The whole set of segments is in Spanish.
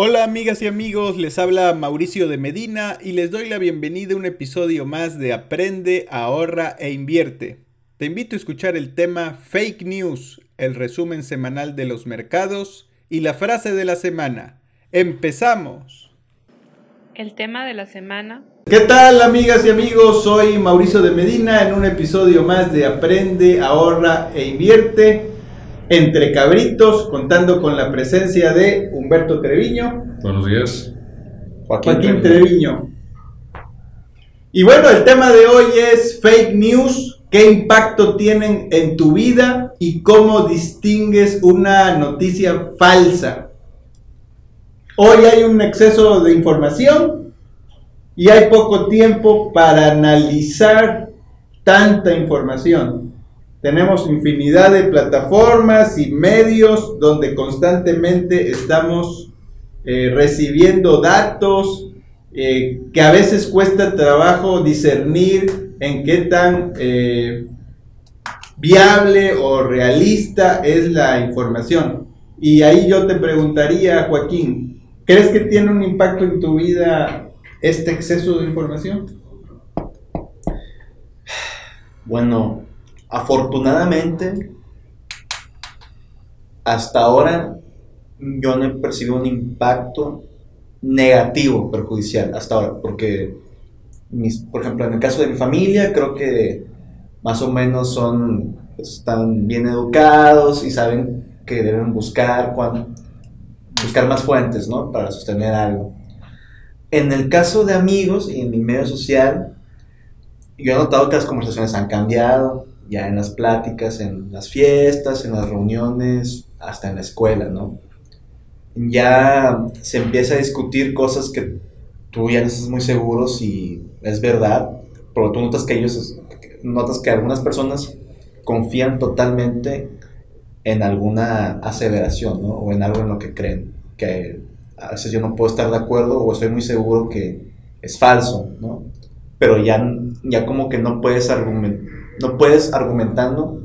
Hola amigas y amigos, les habla Mauricio de Medina y les doy la bienvenida a un episodio más de Aprende, ahorra e invierte. Te invito a escuchar el tema Fake News, el resumen semanal de los mercados y la frase de la semana. ¡Empezamos! El tema de la semana. ¿Qué tal amigas y amigos? Soy Mauricio de Medina en un episodio más de Aprende, ahorra e invierte entre cabritos, contando con la presencia de Humberto Treviño. Buenos días. Joaquín, Treviño. Y bueno, el tema de hoy es fake news. ¿Qué impacto tienen en tu vida y cómo distingues una noticia falsa? Hoy hay un exceso de información y hay poco tiempo para analizar tanta información. Tenemos infinidad de plataformas y medios donde constantemente estamos eh, recibiendo datos eh, que a veces cuesta trabajo discernir en qué tan eh, viable o realista es la información. Y ahí yo te preguntaría, Joaquín, ¿crees que tiene un impacto en tu vida este exceso de información? Bueno, Afortunadamente, hasta ahora yo no he percibido un impacto negativo, perjudicial, hasta ahora, porque, mis, por ejemplo, en el caso de mi familia, creo que más o menos son, están bien educados y saben que deben buscar, cuando, buscar más fuentes, ¿no? Para sostener algo. En el caso de amigos y en mi medio social, yo he notado que las conversaciones han cambiado, ya en las pláticas, en las fiestas, en las reuniones, hasta en la escuela, ¿no? Ya se empieza a discutir cosas que tú ya no estás muy seguro si es verdad, pero tú notas que ellos, notas que algunas personas confían totalmente en alguna aseveración, ¿no? O en algo en lo que creen, que a veces yo no puedo estar de acuerdo o estoy muy seguro que es falso, ¿no? Pero ya, ya como que no puedes argumentar no puedes argumentando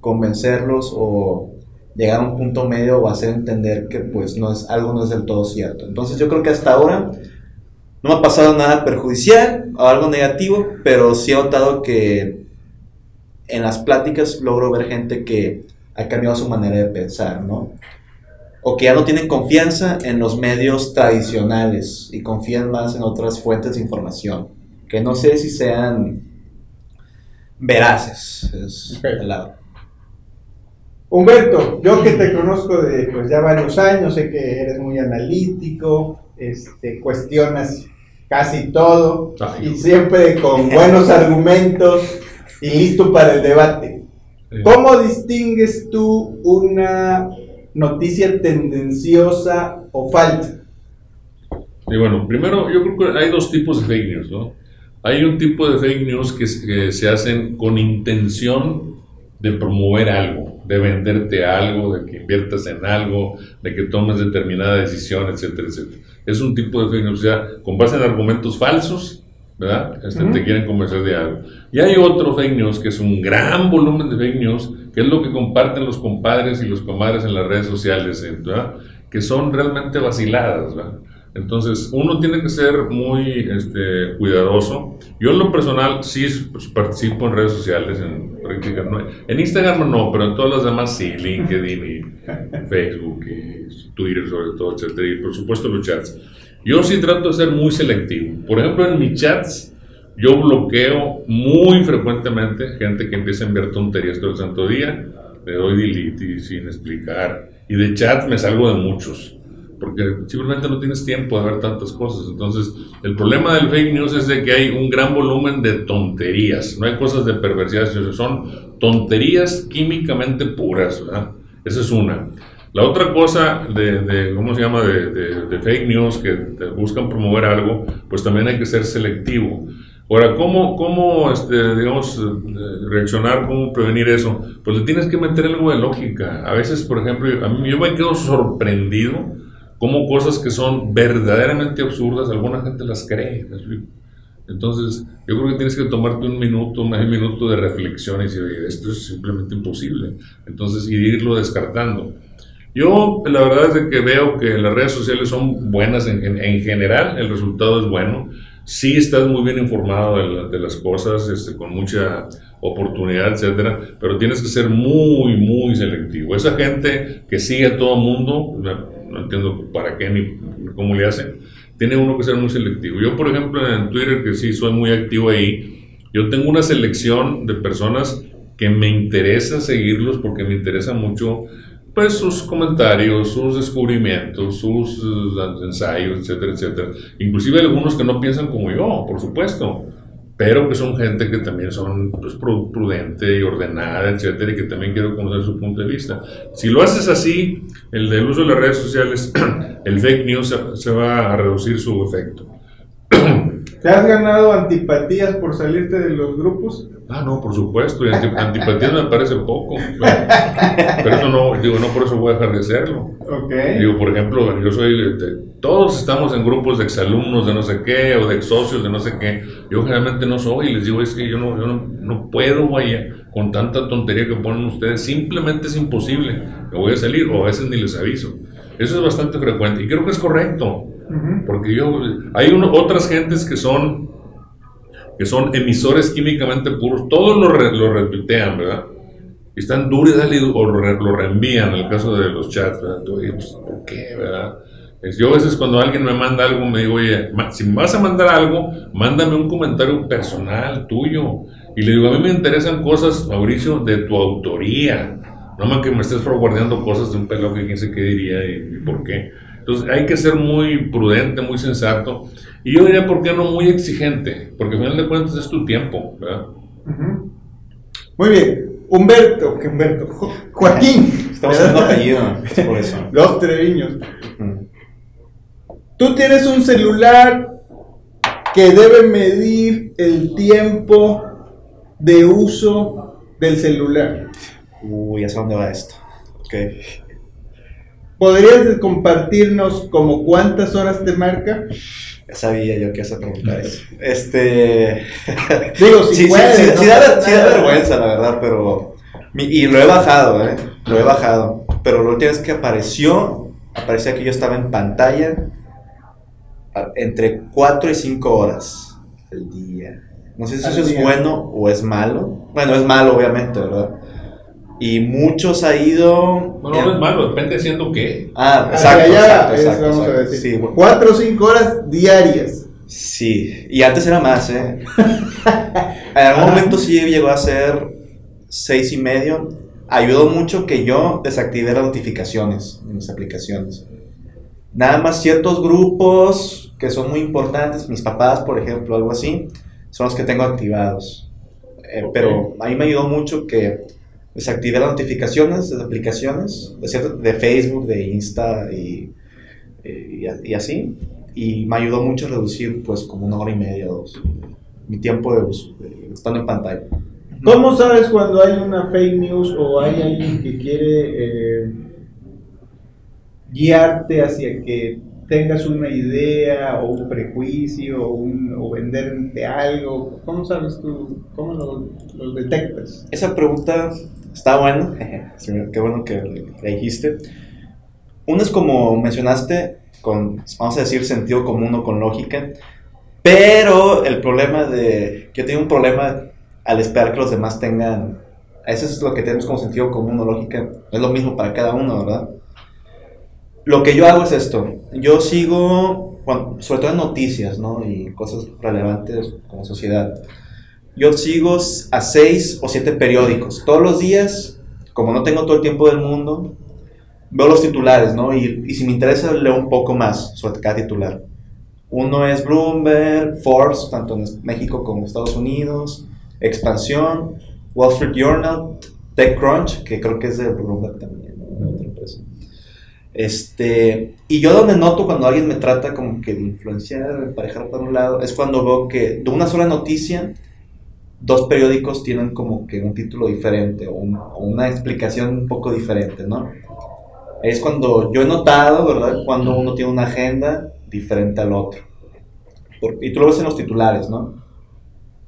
convencerlos o llegar a un punto medio o hacer entender que pues no es algo no es del todo cierto. Entonces yo creo que hasta ahora no me ha pasado nada perjudicial o algo negativo, pero sí he notado que en las pláticas logro ver gente que ha cambiado su manera de pensar, ¿no? O que ya no tienen confianza en los medios tradicionales y confían más en otras fuentes de información, que no sé si sean veraces. Es el lado. Humberto, yo que te conozco de pues ya varios años, sé que eres muy analítico, este, cuestionas casi todo y siempre con buenos argumentos y listo para el debate. ¿Cómo distingues tú una noticia tendenciosa o falsa? Y bueno, primero yo creo que hay dos tipos de fake news, ¿no? Hay un tipo de fake news que, se hacen con intención de promover algo, de venderte algo, de que inviertas en algo, de que tomes determinada decisión, etcétera, etcétera. Es un tipo de fake news, o sea, con base en argumentos falsos, ¿verdad? Este, Te quieren convencer de algo. Y hay otro fake news que es un gran volumen de fake news, que es lo que comparten los compadres y los comadres en las redes sociales, ¿verdad? Que son realmente vaciladas, ¿verdad? Entonces, uno tiene que ser muy este, cuidadoso. Yo en lo personal sí pues, participo en redes sociales, en En Instagram no, pero en todas las demás sí, LinkedIn y Facebook y Twitter sobre todo, etc. Y por supuesto los chats. Yo sí trato de ser muy selectivo. Por ejemplo, en mis chats yo bloqueo muy frecuentemente gente que empieza a enviar tonterías todo el santo día. Le doy delete sin explicar. Y de chats me salgo de muchos porque simplemente no tienes tiempo de ver tantas cosas. Entonces, el problema del fake news es de que hay un gran volumen de tonterías, no hay cosas de perversidad, son tonterías químicamente puras, ¿verdad? Esa es una. La otra cosa de, ¿cómo se llama?, de, fake news que buscan promover algo, pues también hay que ser selectivo. Ahora, ¿cómo, cómo este, digamos, reaccionar, cómo prevenir eso? Pues le tienes que meter algo de lógica. A veces, por ejemplo, a mí, yo me quedo sorprendido como cosas que son verdaderamente absurdas, alguna gente las cree. Entonces, yo creo que tienes que tomarte un minuto, un minuto de reflexión y decir, esto es simplemente imposible. Entonces, y irlo descartando. Yo la verdad es de que veo que las redes sociales son buenas en, en- en general, el resultado es bueno. Sí estás muy bien informado de, la- de las cosas, este, con mucha oportunidad, etcétera, pero tienes que ser muy, muy selectivo. Esa gente que sigue a todo mundo, no, entiendo para qué ni cómo le hacen, tiene uno que ser muy selectivo. Yo, por ejemplo, en Twitter, que sí soy muy activo ahí, yo tengo una selección de personas que me interesa seguirlos porque me interesa mucho pues sus comentarios, sus descubrimientos, sus eh, ensayos, etcétera, etcétera. Inclusive algunos que no piensan como yo, por supuesto, pero que son gente que también son pues, pru- prudente y ordenada, etcétera, y que también quiero conocer su punto de vista. Si lo haces así, el uso de las redes sociales, el fake news se va a reducir su efecto. ¿Te has ganado antipatías por salirte de los grupos? Ah, no, por supuesto, y anti- antipatía me parece poco, pero, pero eso no, digo, no por eso voy a dejar de hacerlo. Ok. Digo, por ejemplo, yo soy, de- todos estamos en grupos de exalumnos de no sé qué, o de ex socios de no sé qué. Yo generalmente no soy, y les digo, es que yo no, yo no, no puedo, vaya, con tanta tontería que ponen ustedes, simplemente es imposible. Me voy a salir, o a veces ni les aviso. Eso es bastante frecuente, y creo que es correcto. Porque yo, hay uno- otras gentes que son, que son emisores químicamente puros, todos lo, re- lo ¿verdad? Y están duros y dale, o re- lo reenvían, en el caso de los chats, ¿verdad? Oye, pues, ¿por qué, verdad? Yo a veces cuando alguien me manda algo, me digo, oye, si me vas a mandar algo, mándame un comentario personal tuyo. Y le digo, a mí me interesan cosas, Mauricio, de tu autoría. No más que me estés forwardeando cosas de un pelo que quién sé qué diría y, y por qué. Entonces hay que ser muy prudente, muy sensato. Y yo diría, ¿por qué no muy exigente? Porque al final de cuentas es tu tiempo, ¿verdad? Muy bien. Humberto, que Humberto, Jo- Joaquín. Estamos haciendo apellido, es por eso. Los Treviños. Tú tienes un celular que debe medir el tiempo de uso del celular. Uy, sé dónde va esto. Ok. ¿Podrías compartirnos como cuántas horas te marca? Sabía yo que esa pregunta es. Este. Digo, si sí, sí, puedes, sí, no sí da, sí vergüenza, la verdad, pero. Y lo he bajado, ¿eh? Lo he bajado. Pero la última vez que apareció, aparecía que yo estaba en pantalla a- entre 4 y 5 horas al día. No sé si Al eso es día. bueno o es malo. Bueno, es malo, obviamente, ¿verdad? Y muchos ha ido. No, no, es malo, depende haciendo qué. Ah, Hacia exacto, allá, exacto, exacto, vamos a decir. Sí, bueno. Cuatro o cinco horas diarias. Sí, y antes era más, ¿eh? en algún momento sí llegó a ser seis y medio. Ayudó mucho que yo desactivé las notificaciones en mis aplicaciones. Nada más ciertos grupos que son muy importantes, mis papás, por ejemplo, algo así, son los que tengo activados. Eh, Pero a mí me ayudó mucho que desactivé las notificaciones de las aplicaciones, de, Facebook, de Insta y, y, y así. Y me ayudó mucho a reducir, pues, como una hora y media dos, mi tiempo de uso, de- estando en pantalla. ¿Cómo sabes cuando hay una fake news o hay alguien que quiere eh, guiarte hacia que tengas una idea o un prejuicio o, un- o venderte algo? ¿Cómo sabes tú? ¿Cómo lo, lo detectas? Esa pregunta está buena, sí, qué bueno que la dijiste. Uno es como mencionaste, con, vamos a decir, sentido común o con lógica, pero el problema de, yo tengo un problema al esperar que los demás tengan, eso es lo que tenemos como sentido común o lógica, no es lo mismo para cada uno, ¿verdad? Lo que yo hago es esto, yo sigo, cuan- sobre todo en noticias, ¿no? Y cosas relevantes como sociedad. Yo sigo a seis o siete periódicos. Todos los días, como no tengo todo el tiempo del mundo, veo los titulares, ¿no? Y, y si me interesa, leo un poco más sobre cada titular. Uno es Bloomberg, Forbes, tanto en México como en Estados Unidos, Expansión, Wall Street Journal, TechCrunch, que creo que es de Bloomberg también, ¿no? otra empresa. Este, y yo donde noto cuando alguien me trata como que de influenciar, emparejar por un lado, es cuando veo que de una sola noticia, dos periódicos tienen como que un título diferente o, un- una explicación un poco diferente, ¿no? Es cuando yo he notado, ¿verdad? Cuando uno tiene una agenda diferente al otro. Por- y tú lo ves en los titulares, ¿no?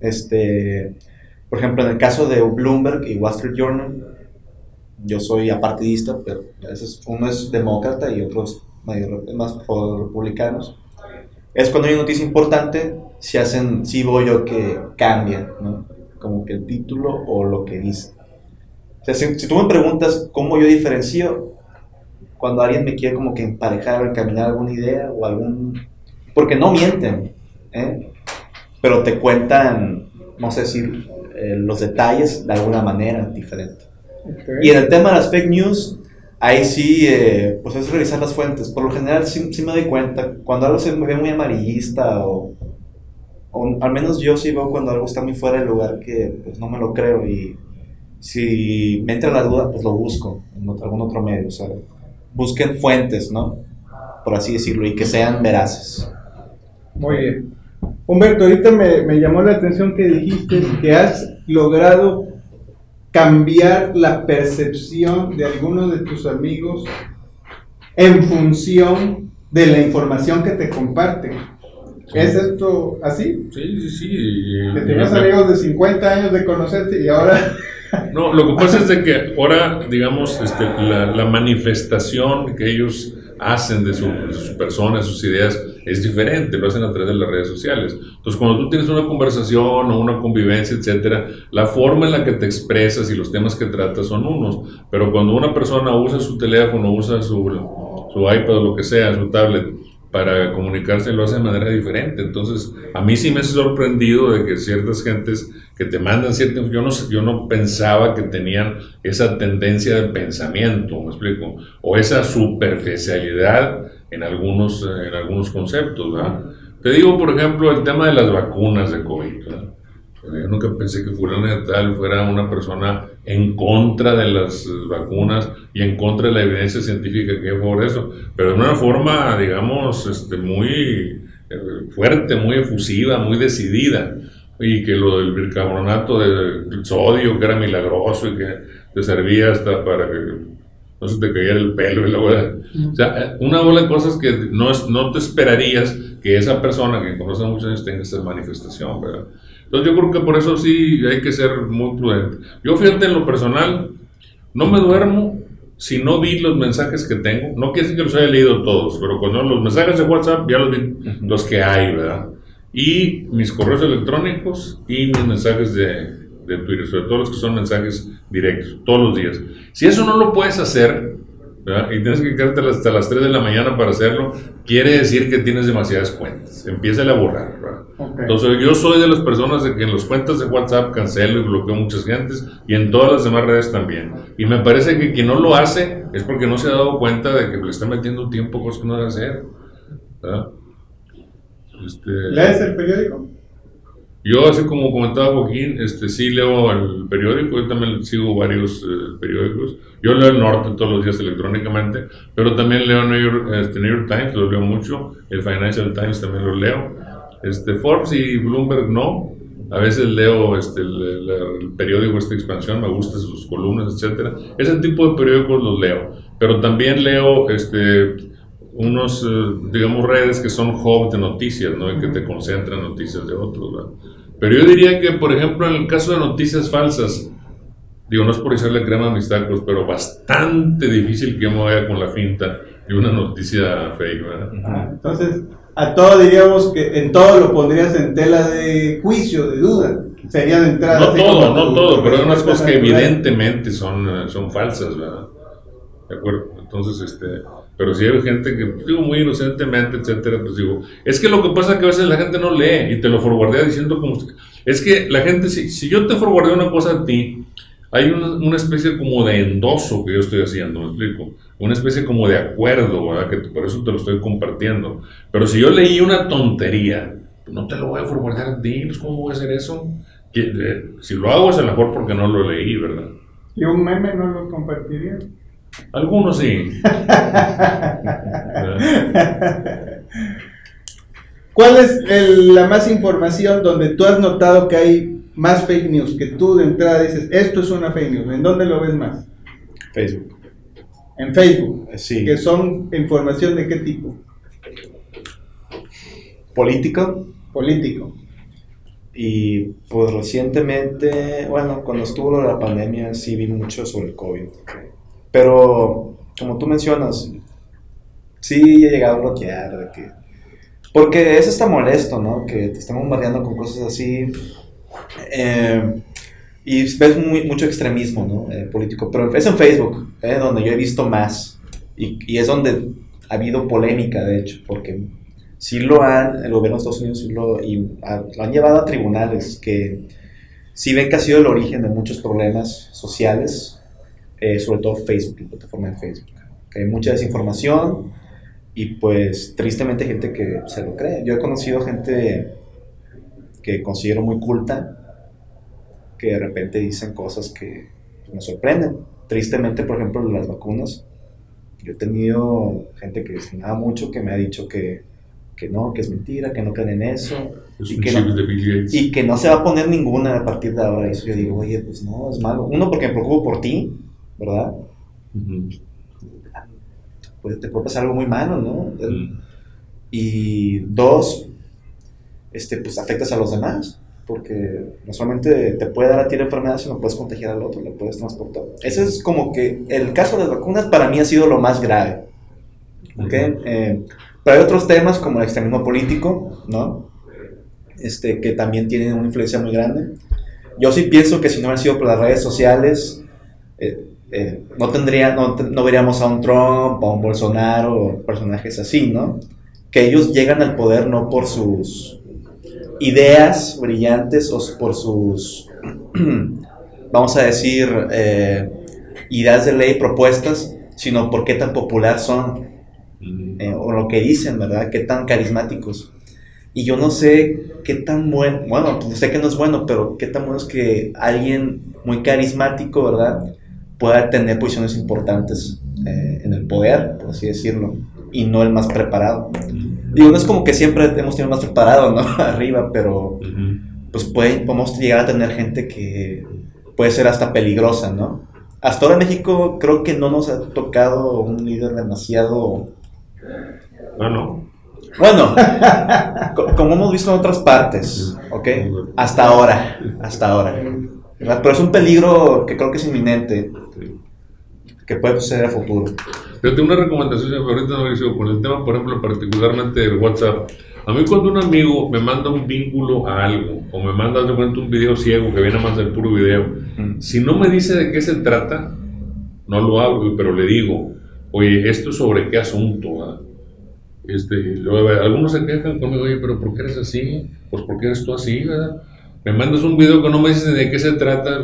Este, por ejemplo, en el caso de Bloomberg y Wall Street Journal, yo soy apartidista, pero uno es demócrata y otro es medio- más republicanos. Es cuando hay una noticia importante, si hacen, si voy yo que cambia, ¿no? Como que el título o lo que dice. O sea, si, si tú me preguntas cómo yo diferencio cuando alguien me quiere como que emparejar o encaminar alguna idea o algún... Porque no mienten, ¿eh? pero te cuentan, no sé si eh, los detalles de alguna manera diferente. Y en el tema de las fake news, ahí sí, eh, pues es revisar las fuentes. Por lo general sí, sí me doy cuenta, cuando algo se me ve muy amarillista o, al menos yo sí veo cuando algo está muy fuera del lugar que pues no me lo creo y si me entra la duda, pues lo busco en otro- algún otro medio. O sea, busquen fuentes, ¿no? Por así decirlo, y que sean veraces. Muy bien. Humberto, ahorita me, me llamó la atención que dijiste que has logrado cambiar la percepción de algunos de tus amigos en función de la información que te comparten. ¿Es esto así? Sí, sí, sí. Que tenías amigos de 50 años de conocerte y ahora... No, lo que pasa es de que ahora, digamos, este, la, la manifestación que ellos hacen de su, de su persona, de sus ideas, es diferente, lo hacen a través de las redes sociales. Entonces, cuando tú tienes una conversación o una convivencia, etcétera, la forma en la que te expresas y los temas que tratas son unos. Pero cuando una persona usa su teléfono, usa su, su iPad o lo que sea, su tablet, para comunicarse lo hace de manera diferente. Entonces, a mí sí me ha sorprendido de que ciertas gentes que te mandan cierta yo no yo no pensaba que tenían esa tendencia de pensamiento, ¿me explico? O esa superficialidad en algunos eh, en algunos conceptos, ¿verdad? Te digo, por ejemplo, el tema de las vacunas de COVID. Yo nunca pensé que fulano de tal fuera una persona en contra de las vacunas y en contra de la evidencia científica que hay por eso, pero de una forma, digamos, este, muy eh, fuerte, muy efusiva, muy decidida. Y que lo del bicarbonato de sodio, que era milagroso y que te servía hasta para que no se te cayera el pelo y la bola. O sea, una bola de cosas que no, es, no te esperarías que esa persona que conoce muchos años tenga esa manifestación, ¿verdad? Entonces yo creo que por eso sí hay que ser muy prudente. Yo fíjate en lo personal, no me duermo si no vi los mensajes que tengo. No quiere decir que los haya leído todos, pero cuando los mensajes de WhatsApp ya los vi, los que hay, ¿verdad? Y mis correos electrónicos y mis mensajes de, de Twitter, sobre todo los que son mensajes directos, todos los días. Si eso no lo puedes hacer, ¿verdad? y tienes que quedarte hasta las 3 de la mañana para hacerlo, quiere decir que tienes demasiadas cuentas. Empieza a borrar, ¿verdad? Ok. Entonces yo soy de las personas de que en las cuentas de WhatsApp cancelo y bloqueo muchas gentes y en todas las demás redes también. Y me parece que quien no lo hace es porque no se ha dado cuenta de que le está metiendo tiempo a cosas que no debe hacer. ¿verdad? Este, ¿Lees el periódico? Yo, así como comentaba Joaquín, este, sí leo el periódico, yo también sigo varios eh, periódicos. Yo leo el Norte todos los días electrónicamente, pero también leo New York, este, New York Times, lo leo mucho, el Financial Times también lo leo. Este, Forbes y Bloomberg no. A veces leo este, el, el- el periódico Esta Expansión, me gustan sus columnas, etcétera. Ese tipo de periódicos los leo. Pero también leo este, unos, eh, digamos, redes que son hub de noticias, ¿no? Y que te concentran noticias de otros, ¿verdad? Pero yo diría que, por ejemplo, en el caso de noticias falsas, digo, no es por echarle crema a mis tacos, pero bastante difícil que me vaya con la finta de una noticia fake, ¿verdad? Ah, entonces, a todo diríamos que en todo lo pondrías en tela de juicio, de duda. Sería de entrada. No todo, como no todo, pero hay unas cosas que evidentemente son, eh, son falsas, ¿verdad? ¿De acuerdo? Entonces, este, pero si hay gente que, pues, digo, muy inocentemente, etcétera, pues digo, es que lo que pasa es que a veces la gente no lee y te lo forwardea diciendo como, es que la gente, si, si yo te forwardeo una cosa a ti, hay una, una especie como de endoso que yo estoy haciendo, ¿me explico? Una especie como de acuerdo, ¿verdad? Que por eso te lo estoy compartiendo. Pero si yo leí una tontería, pues no te lo voy a forwardar a ti, pues ¿cómo voy a hacer eso? Que, eh, si lo hago es a lo mejor porque no lo leí, ¿verdad? ¿Y un meme no lo compartiría? Algunos sí. ¿Cuál es el- la más información donde tú has notado que hay más fake news? Que tú de entrada dices, esto es una fake news. ¿En dónde lo ves más? Facebook. En Facebook. Sí. Que son información de qué tipo? Político. Político. Y pues recientemente, bueno, cuando estuvo lo de la pandemia, sí vi mucho sobre el COVID. Pero, como tú mencionas, sí he llegado a bloquear, de que... Porque eso está molesto, ¿no? Que te estén bombardeando con cosas así. Eh, y ves mucho extremismo, ¿no? Eh, político. Pero es en Facebook, eh, donde yo he visto más. Y, es donde ha habido polémica, de hecho, porque sí lo han, el gobierno de Estados Unidos sí lo, y lo han llevado a tribunales que sí ven que ha sido el origen de muchos problemas sociales, eh, sobre todo Facebook, la plataforma de Facebook. Que hay mucha desinformación y pues tristemente gente que se lo cree. Yo he conocido gente que considero muy culta, que de repente dicen cosas que pues, me sorprenden. Tristemente, por ejemplo, las vacunas. Yo he tenido gente que estimaba mucho que me ha dicho que, que no, que es mentira, que no creen en eso Es Y que no- y que no se va a poner ninguna a partir de ahora. Y eso yo digo, oye, pues no, es malo. Uno, porque me preocupo por ti, ¿verdad? Pues te puede pasar algo muy malo, ¿no? Y dos, este, pues afectas a los demás. Porque no solamente te puede dar a ti la enfermedad, sino puedes contagiar al otro, lo puedes transportar. Ese es como que el caso de las vacunas para mí ha sido lo más grave. ¿ok? Eh, pero hay otros temas como el extremismo político, ¿no? Este, que también tienen una influencia muy grande. Yo sí pienso que si no hubiera sido por las redes sociales, eh, eh, no, tendría, no, veríamos a un Trump, a un Bolsonaro, o personajes así, ¿no? Que ellos llegan al poder no por sus ideas brillantes o por sus, vamos a decir, eh, ideas de ley propuestas, sino por qué tan popular son eh, o lo que dicen, ¿verdad? Qué tan carismáticos. Y yo no sé qué tan bueno, bueno, sé que no es bueno, pero qué tan bueno es que alguien muy carismático, ¿verdad? Pueda tener posiciones importantes eh, en el poder, por así decirlo, y no el más preparado. Digo, no es como que siempre hemos tenido más preparado, ¿no? Arriba, pero pues puede, podemos llegar a tener gente que puede ser hasta peligrosa, ¿no? Hasta ahora en México creo que no nos ha tocado un líder demasiado no. bueno, co- como hemos visto en otras partes, ¿ok? Hasta ahora, hasta ahora. Pero es un peligro que creo que es inminente. Que puede suceder a futuro. Yo tengo una recomendación ahorita, Mauricio, con el tema, por ejemplo, particularmente del WhatsApp. A mí cuando un amigo me manda un vínculo a algo, o me manda de cuenta un video ciego que viene más del puro video, si no me dice de qué se trata, no lo hago, pero le digo, oye, ¿esto es sobre qué asunto? ah?" Este, y luego, algunos se quejan conmigo, oye, pero ¿por qué eres así? Pues porque eres tú así, ¿verdad? Me mandas un video que no me dices de qué se trata,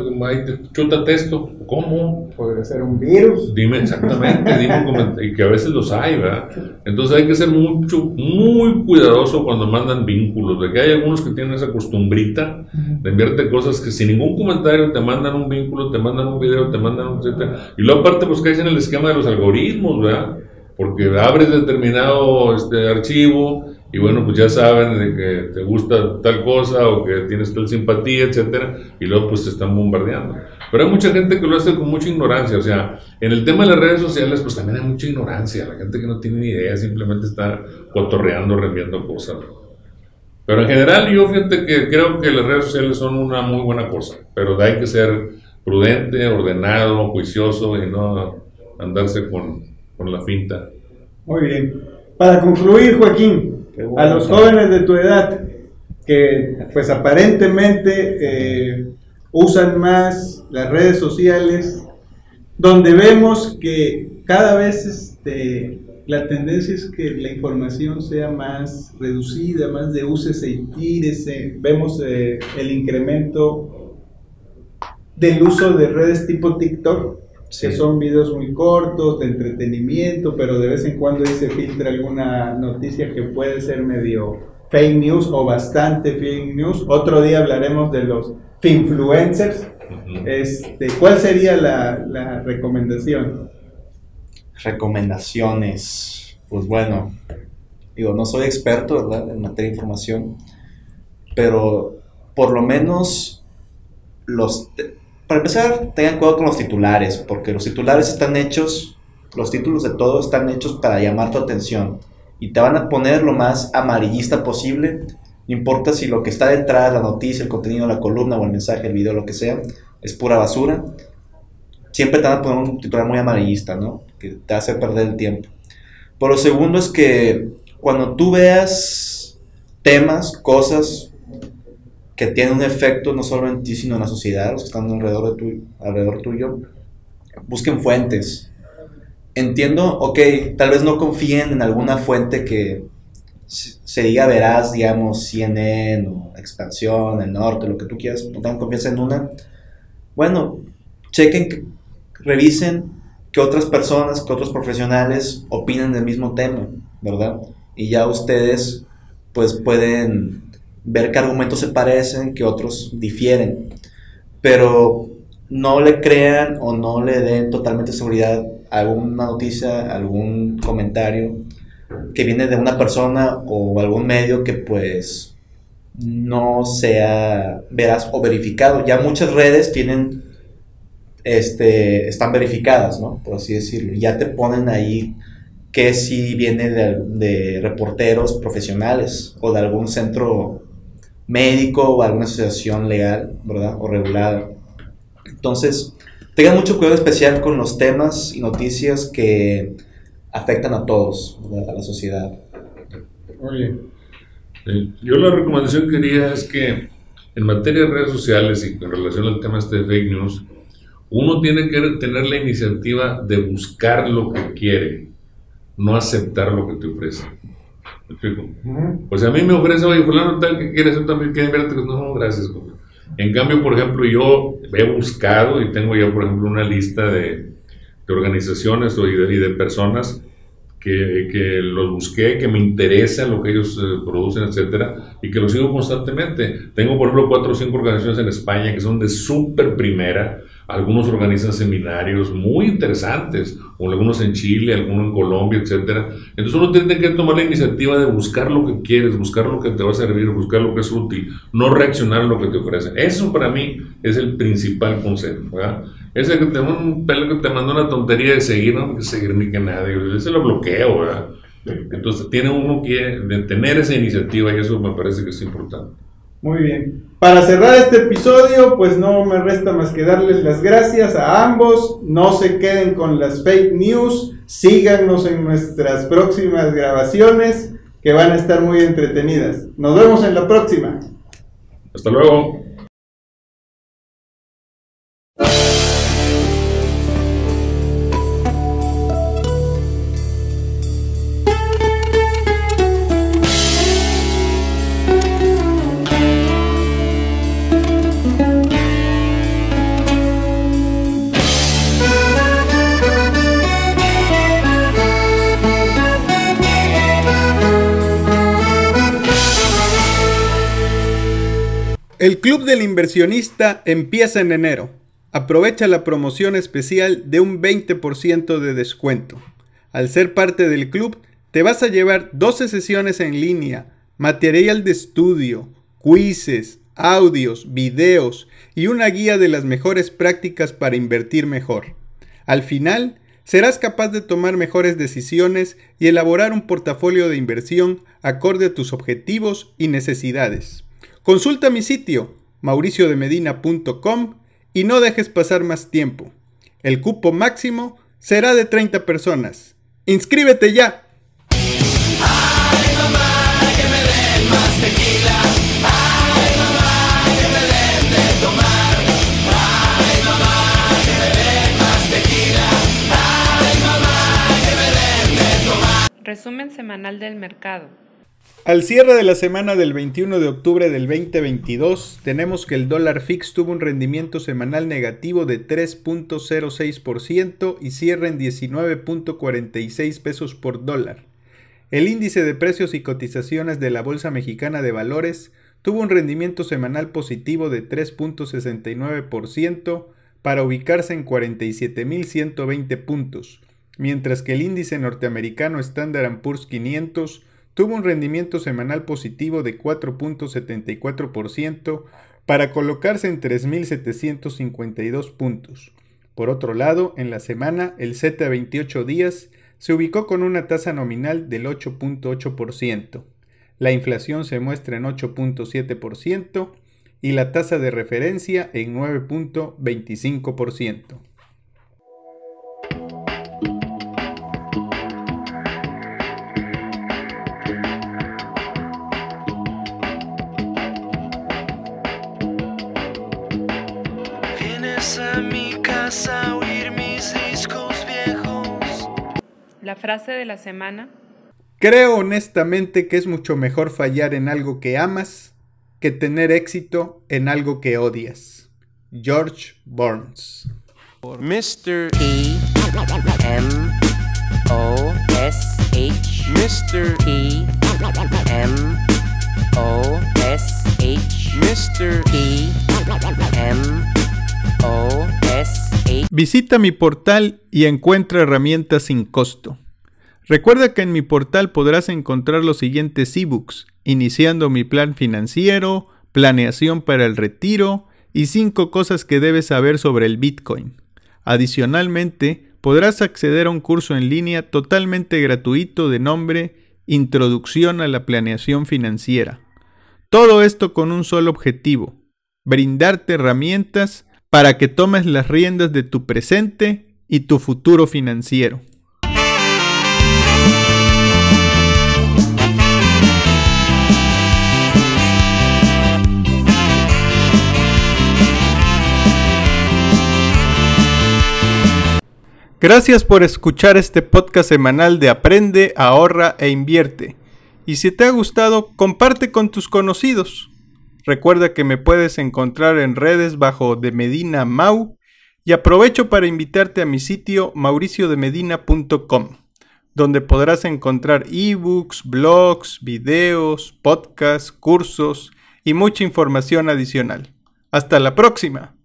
chútate esto, ¿cómo? Podría ser un virus. Dime exactamente, dime un comentario, y que a veces los hay, ¿verdad? Entonces hay que ser mucho, muy cuidadoso cuando mandan vínculos, de que hay algunos que tienen esa costumbrita de enviarte cosas que sin ningún comentario te mandan un vínculo, te mandan un video, te mandan un etcétera. Y luego aparte pues caes en el esquema de los algoritmos, ¿verdad? Porque abres determinado este, archivo y bueno, pues ya saben de que te gusta tal cosa o que tienes tal simpatía, etcétera, y luego pues te están bombardeando. Pero hay mucha gente que lo hace con mucha ignorancia, o sea, en el tema de las redes sociales pues también hay mucha ignorancia, la gente que no tiene ni idea simplemente está cotorreando, reenviando cosas. Pero en general yo fíjate que creo que las redes sociales son una muy buena cosa, pero hay que ser prudente, ordenado, juicioso y no andarse con, con la finta. Muy bien. Para concluir, Joaquín, a los jóvenes de tu edad que pues aparentemente eh, usan más las redes sociales, donde vemos que cada vez este, la tendencia es que la información sea más reducida, más de úsese y tírese. Vemos eh, el incremento del uso de redes tipo TikTok, que son videos muy cortos, de entretenimiento, pero de vez en cuando ahí se filtra alguna noticia que puede ser medio fake news o bastante fake news. Otro día hablaremos de los finfluencers. Ujú. Este, ¿Cuál sería la, la recomendación? Recomendaciones. Pues bueno, digo, no soy experto, ¿verdad? En materia de información, pero por lo menos los... Para empezar, tengan cuidado con los titulares, porque los titulares están hechos, los títulos de todo están hechos para llamar tu atención y te van a poner lo más amarillista posible, no importa si lo que está detrás, la noticia, el contenido, la columna o el mensaje, el video, lo que sea, es pura basura. siempre te van a poner un titular muy amarillista, ¿no? Que te hace perder el tiempo. Por lo segundo es que cuando tú veas temas, cosas que tienen un efecto no solo en ti, sino en la sociedad, los que están alrededor, de tu, alrededor tuyo, busquen fuentes. Entiendo, ok, tal vez no confíen en alguna fuente que se diga veraz, digamos, CNN o Expansión, El Norte, lo que tú quieras, no tengan confianza en una. Bueno, chequen, revisen que otras personas, que otros profesionales opinan del mismo tema, ¿verdad? Y ya ustedes, pues pueden ver qué argumentos se parecen, que otros difieren. Pero no le crean o no le den totalmente seguridad a alguna noticia, algún comentario que viene de una persona o algún medio que pues no sea veraz o verificado. Ya muchas redes tienen, este, están verificadas, ¿no? Por así decirlo. Ya te ponen ahí que si viene de, de reporteros profesionales o de algún centro médico o alguna asociación legal, ¿verdad? O regulada. Entonces, tengan mucho cuidado especial con los temas y noticias que afectan a todos, a la sociedad. Oye, eh, yo la recomendación que quería es que en materia de redes sociales y en relación al tema este de fake news, uno tiene que tener la iniciativa de buscar lo que quiere, no aceptar lo que te ofrece. ¿Me explico? Pues a mí me ofrece, oye, fulano tal que quiere hacer también, que verte, pues no, gracias. En cambio, por ejemplo, yo he buscado y tengo ya, por ejemplo, una lista de, de organizaciones y de, y de personas que, que, los busqué, que me interesa lo que ellos eh, producen, etcétera, y que los sigo constantemente. Tengo, por ejemplo, cuatro o cinco organizaciones en España que son de súper primera. Algunos organizan seminarios muy interesantes, algunos en Chile, algunos en Colombia, etcétera. Entonces uno tiene que tomar la iniciativa de buscar lo que quieres, buscar lo que te va a servir, buscar lo que es útil, no reaccionar a lo que te ofrecen. Eso para mí es el principal consejo, ¿verdad? Ese que te, un pelo que te mandó una tontería de seguir, no que seguir ni que nadie, ese lo bloqueo, ¿verdad? Entonces tiene uno que tener esa iniciativa y eso me parece que es importante. Muy bien. Para cerrar este episodio, pues no me resta más que darles las gracias a ambos. No se queden con las fake news. Síganos en nuestras próximas grabaciones que van a estar muy entretenidas. Nos vemos en la próxima. Hasta luego. El Club del Inversionista empieza en enero. Aprovecha la promoción especial de un 20% de descuento. Al ser parte del club, te vas a llevar 12 sesiones en línea, material de estudio, quizzes, audios, videos y una guía de las mejores prácticas para invertir mejor. Al final, serás capaz de tomar mejores decisiones y elaborar un portafolio de inversión acorde a tus objetivos y necesidades. Consulta mi sitio mauriciodemedina.com y no dejes pasar más tiempo. El cupo máximo será de 30 personas. ¡Inscríbete ya! Resumen semanal del mercado. Al cierre de la semana del 21 de octubre del 2022, tenemos que el dólar fix tuvo un rendimiento semanal negativo de 3.06% y cierra en 19.46 pesos por dólar. El índice de precios y cotizaciones de la Bolsa Mexicana de Valores tuvo un rendimiento semanal positivo de 3.69% para ubicarse en 47.120 puntos, mientras que el índice norteamericano Standard Poor's 500 tuvo un rendimiento semanal positivo de 4.74% para colocarse en 3.752 puntos. Por otro lado, en la semana, el Z a 28 días se ubicó con una tasa nominal del 8.8%. La inflación se muestra en 8.7% y la tasa de referencia en 9.25%. La frase de la semana. Creo honestamente que es mucho mejor fallar en algo que amas que tener éxito en algo que odias. George Burns. Mr. T M O S H Mr. T M O S H Mr. T M Visita mi portal y encuentra herramientas sin costo. Recuerda que en mi portal podrás encontrar los siguientes ebooks, iniciando mi plan financiero, planeación para el retiro y 5 cosas que debes saber sobre el Bitcoin. Adicionalmente, podrás acceder a un curso en línea totalmente gratuito de nombre Introducción a la Planeación Financiera. Todo esto con un solo objetivo, brindarte herramientas para que tomes las riendas de tu presente y tu futuro financiero. Gracias por escuchar este podcast semanal de Aprende, ahorra e invierte. Y si te ha gustado, comparte con tus conocidos. Recuerda que me puedes encontrar en redes bajo de Medina Mau y aprovecho para invitarte a mi sitio mauriciodemedina.com, donde podrás encontrar ebooks, blogs, videos, podcasts, cursos y mucha información adicional. Hasta la próxima.